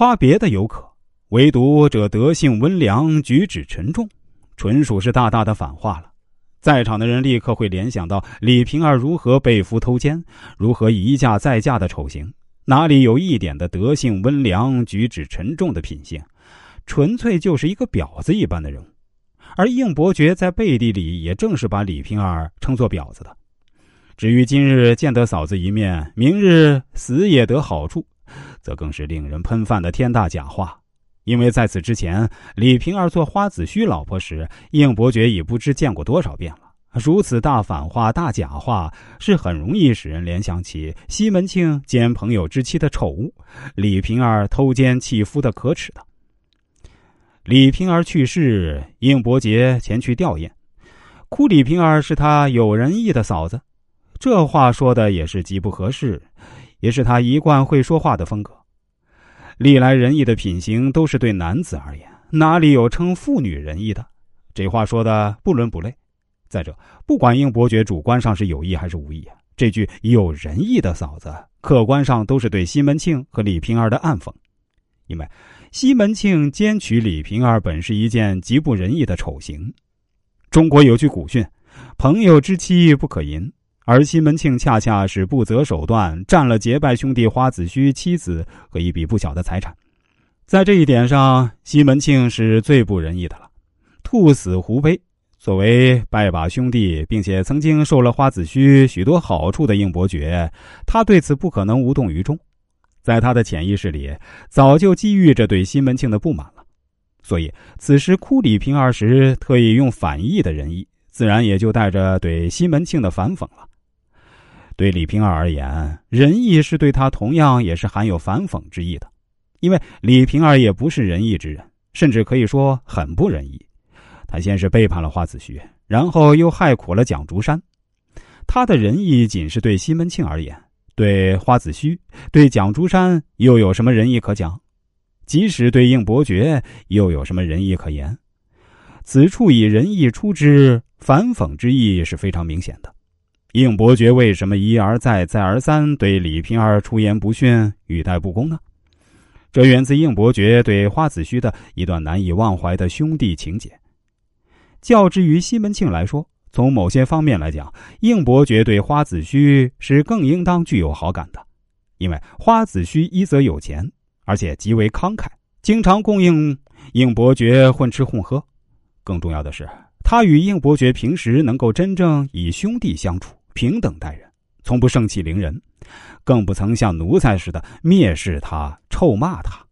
夸别的犹可，唯独这德性温良，举止沉重，纯属是大大的反话了。在场的人立刻会联想到李瓶儿如何被夫偷奸，如何一嫁再嫁的丑行，哪里有一点的德性温良、举止沉重的品性？纯粹就是一个婊子一般的人物。而应伯爵在背地里也正是把李瓶儿称作婊子的。至于今日见得嫂子一面，明日死也得好处，则更是令人喷饭的天大假话。因为在此之前，李瓶儿做花子虚老婆时，应伯爵已不知见过多少遍了。如此大反话、大假话，是很容易使人联想起西门庆奸朋友之妻的丑恶，李瓶儿偷奸弃夫的可耻的。李瓶儿去世，应伯爵前去吊唁，哭李瓶儿是他有仁义的嫂子，这话说的也是极不合适，也是他一贯会说话的风格。历来仁义的品行都是对男子而言，哪里有称妇女仁义的？这话说的不伦不类。再者，不管应伯爵主观上是有意还是无意，这句有仁义的嫂子，客观上都是对西门庆和李瓶儿的暗讽。因为西门庆奸娶李瓶儿本是一件极不仁义的丑行。中国有句古训：“朋友之妻不可淫。”而西门庆恰恰是不择手段占了结拜兄弟花子虚妻子和一笔不小的财产，在这一点上，西门庆是最不仁义的了。兔死狐悲，作为拜把兄弟，并且曾经受了花子虚许多好处的应伯爵，他对此不可能无动于衷，在他的潜意识里早就积郁着对西门庆的不满了，所以此时哭李瓶儿时，特意用反义的仁义，自然也就带着对西门庆的反讽了。对李瓶儿而言，仁义是对他同样也是含有反讽之意的，因为李瓶儿也不是仁义之人，甚至可以说很不仁义。他先是背叛了花子虚，然后又害苦了蒋竹山。他的仁义仅是对西门庆而言，对花子虚、对蒋竹山又有什么仁义可讲？即使对应伯爵，又有什么仁义可言？此处以仁义出之，反讽之意是非常明显的。应伯爵为什么一而再、再而三对李瓶儿出言不逊、语带不公呢？这源自应伯爵对花子虚的一段难以忘怀的兄弟情结。较之于西门庆来说，从某些方面来讲，应伯爵对花子虚是更应当具有好感的，因为花子虚一则有钱，而且极为慷慨，经常供应应伯爵混吃混喝。更重要的是，他与应伯爵平时能够真正以兄弟相处。平等待人，从不盛气凌人，更不曾像奴才似的蔑视他、臭骂他。